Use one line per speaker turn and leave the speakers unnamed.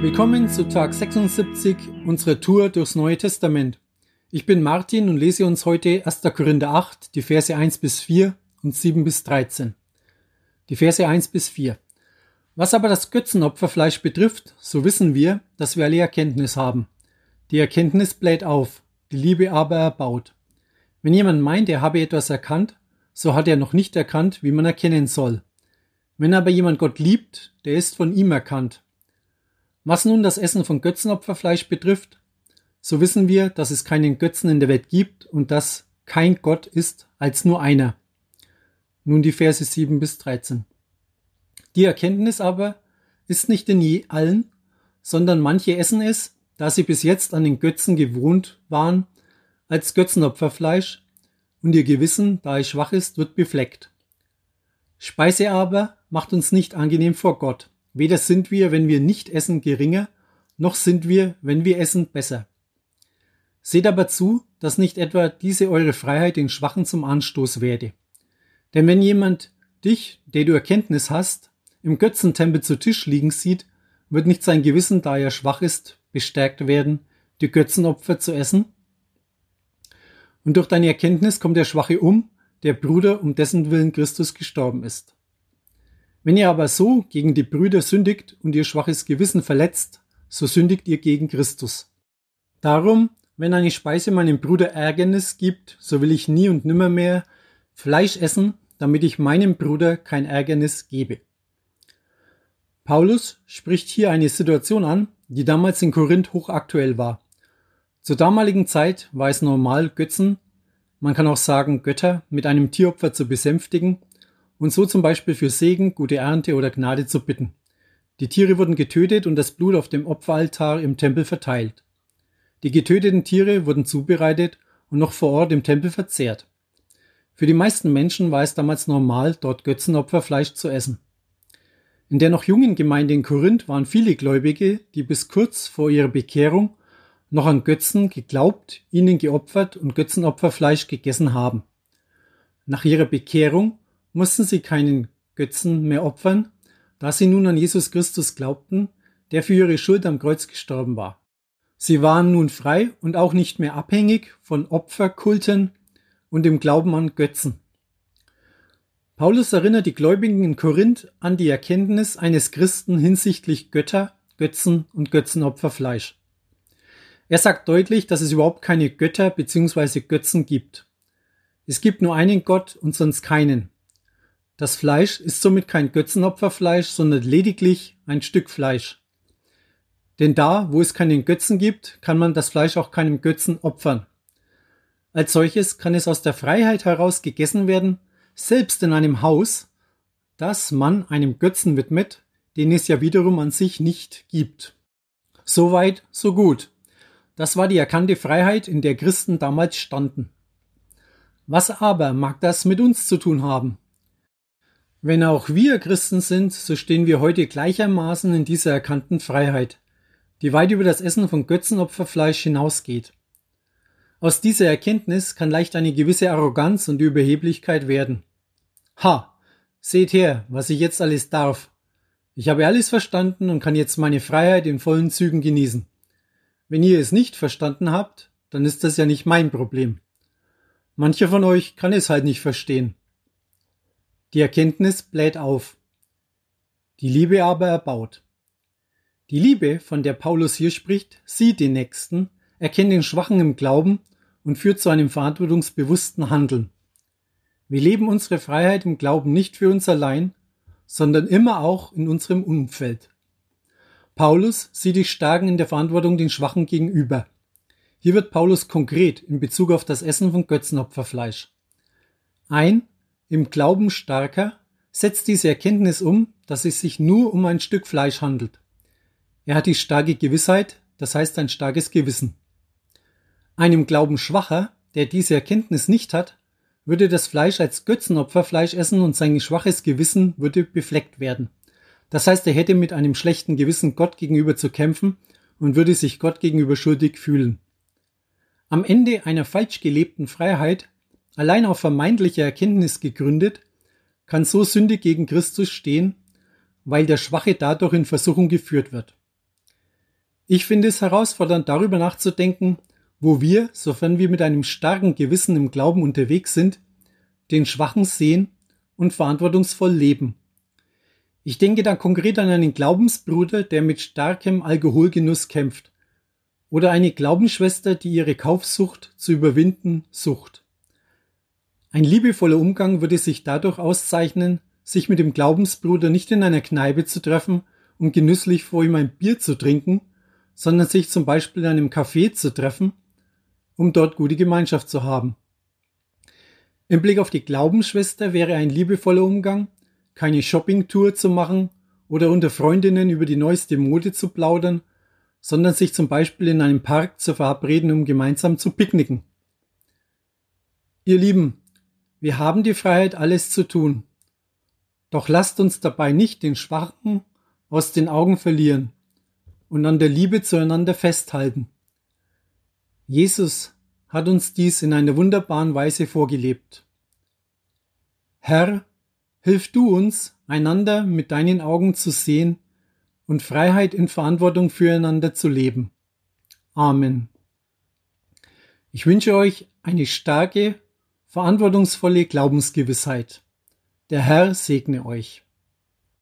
Willkommen zu Tag 76 unserer Tour durchs Neue Testament. Ich bin Martin und lese uns heute 1. Korinther 8, die Verse 1 bis 4 und 7 bis 13. Die Verse 1 bis 4. Was aber das Götzenopferfleisch betrifft, so wissen wir, dass wir alle Erkenntnis haben. Die Erkenntnis bläht auf, die Liebe aber erbaut. Wenn jemand meint, er habe etwas erkannt, so hat er noch nicht erkannt, wie man erkennen soll. Wenn aber jemand Gott liebt, der ist von ihm erkannt. Was nun das Essen von Götzenopferfleisch betrifft, so wissen wir, dass es keinen Götzen in der Welt gibt und dass kein Gott ist als nur einer. Nun die Verse 7 bis 13. Die Erkenntnis aber ist nicht in je allen, sondern manche essen es, da sie bis jetzt an den Götzen gewohnt waren, als Götzenopferfleisch, und ihr Gewissen, da es schwach ist, wird befleckt. Speise aber macht uns nicht angenehm vor Gott. Weder sind wir, wenn wir nicht essen, geringer, noch sind wir, wenn wir essen, besser. Seht aber zu, dass nicht etwa diese eure Freiheit den Schwachen zum Anstoß werde. Denn wenn jemand dich, der du Erkenntnis hast, im Götzentempel zu Tisch liegen sieht, wird nicht sein Gewissen, da er schwach ist, bestärkt werden, die Götzenopfer zu essen? Und durch deine Erkenntnis kommt der Schwache um, der Bruder, um dessen Willen Christus gestorben ist. Wenn ihr aber so gegen die Brüder sündigt und ihr schwaches Gewissen verletzt, so sündigt ihr gegen Christus. Darum, wenn eine Speise meinem Bruder Ärgernis gibt, so will ich nie und nimmer mehr Fleisch essen, damit ich meinem Bruder kein Ärgernis gebe. Paulus spricht hier eine Situation an, die damals in Korinth hochaktuell war. Zur damaligen Zeit war es normal, Götzen, man kann auch sagen Götter, mit einem Tieropfer zu besänftigen und so zum Beispiel für Segen, gute Ernte oder Gnade zu bitten. Die Tiere wurden getötet und das Blut auf dem Opferaltar im Tempel verteilt. Die getöteten Tiere wurden zubereitet und noch vor Ort im Tempel verzehrt. Für die meisten Menschen war es damals normal, dort Götzenopferfleisch zu essen. In der noch jungen Gemeinde in Korinth waren viele Gläubige, die bis kurz vor ihrer Bekehrung noch an Götzen geglaubt, ihnen geopfert und Götzenopferfleisch gegessen haben. Nach ihrer Bekehrung mussten sie keinen Götzen mehr opfern, da sie nun an Jesus Christus glaubten, der für ihre Schuld am Kreuz gestorben war. Sie waren nun frei und auch nicht mehr abhängig von Opferkulten und dem Glauben an Götzen. Paulus erinnert die Gläubigen in Korinth an die Erkenntnis eines Christen hinsichtlich Götter, Götzen und Götzenopferfleisch. Er sagt deutlich, dass es überhaupt keine Götter bzw. Götzen gibt. Es gibt nur einen Gott und sonst keinen. Das Fleisch ist somit kein Götzenopferfleisch, sondern lediglich ein Stück Fleisch. Denn da, wo es keinen Götzen gibt, kann man das Fleisch auch keinem Götzen opfern. Als solches kann es aus der Freiheit heraus gegessen werden, selbst in einem Haus, das man einem Götzen widmet, den es ja wiederum an sich nicht gibt. Soweit, so gut. Das war die erkannte Freiheit, in der Christen damals standen. Was aber mag das mit uns zu tun haben? Wenn auch wir Christen sind, so stehen wir heute gleichermaßen in dieser erkannten Freiheit, die weit über das Essen von Götzenopferfleisch hinausgeht. Aus dieser Erkenntnis kann leicht eine gewisse Arroganz und Überheblichkeit werden. Ha, seht her, was ich jetzt alles darf. Ich habe alles verstanden und kann jetzt meine Freiheit in vollen Zügen genießen. Wenn ihr es nicht verstanden habt, dann ist das ja nicht mein Problem. Mancher von euch kann es halt nicht verstehen. Die Erkenntnis bläht auf. Die Liebe aber erbaut. Die Liebe, von der Paulus hier spricht, sieht den Nächsten, erkennt den Schwachen im Glauben und führt zu einem verantwortungsbewussten Handeln. Wir leben unsere Freiheit im Glauben nicht für uns allein, sondern immer auch in unserem Umfeld. Paulus sieht die Starken in der Verantwortung den Schwachen gegenüber. Hier wird Paulus konkret in Bezug auf das Essen von Götzenopferfleisch. Ein im Glauben starker, setzt diese Erkenntnis um, dass es sich nur um ein Stück Fleisch handelt. Er hat die starke Gewissheit, das heißt ein starkes Gewissen. Einem Glauben schwacher, der diese Erkenntnis nicht hat, würde das Fleisch als Götzenopferfleisch essen und sein schwaches Gewissen würde befleckt werden. Das heißt, er hätte mit einem schlechten Gewissen Gott gegenüber zu kämpfen und würde sich Gott gegenüber schuldig fühlen. Am Ende einer falsch gelebten Freiheit allein auf vermeintlicher Erkenntnis gegründet, kann so Sünde gegen Christus stehen, weil der Schwache dadurch in Versuchung geführt wird. Ich finde es herausfordernd, darüber nachzudenken, wo wir, sofern wir mit einem starken Gewissen im Glauben unterwegs sind, den Schwachen sehen und verantwortungsvoll leben. Ich denke da konkret an einen Glaubensbruder, der mit starkem Alkoholgenuss kämpft, oder eine Glaubensschwester, die ihre Kaufsucht zu überwinden sucht. Ein liebevoller Umgang würde sich dadurch auszeichnen, sich mit dem Glaubensbruder nicht in einer Kneipe zu treffen und genüsslich vor ihm ein Bier zu trinken, sondern sich zum Beispiel in einem Café zu treffen, um dort gute Gemeinschaft zu haben. Im Blick auf die Glaubensschwester wäre ein liebevoller Umgang, keine Shoppingtour zu machen oder unter Freundinnen über die neueste Mode zu plaudern, sondern sich zum Beispiel in einem Park zu verabreden, um gemeinsam zu picknicken. Ihr Lieben, wir haben die Freiheit, alles zu tun. Doch lasst uns dabei nicht den Schwachen aus den Augen verlieren und an der Liebe zueinander festhalten. Jesus hat uns dies in einer wunderbaren Weise vorgelebt. Herr, hilf du uns, einander mit deinen Augen zu sehen und Freiheit in Verantwortung füreinander zu leben. Amen. Ich wünsche euch eine starke, verantwortungsvolle Glaubensgewissheit. Der Herr segne euch.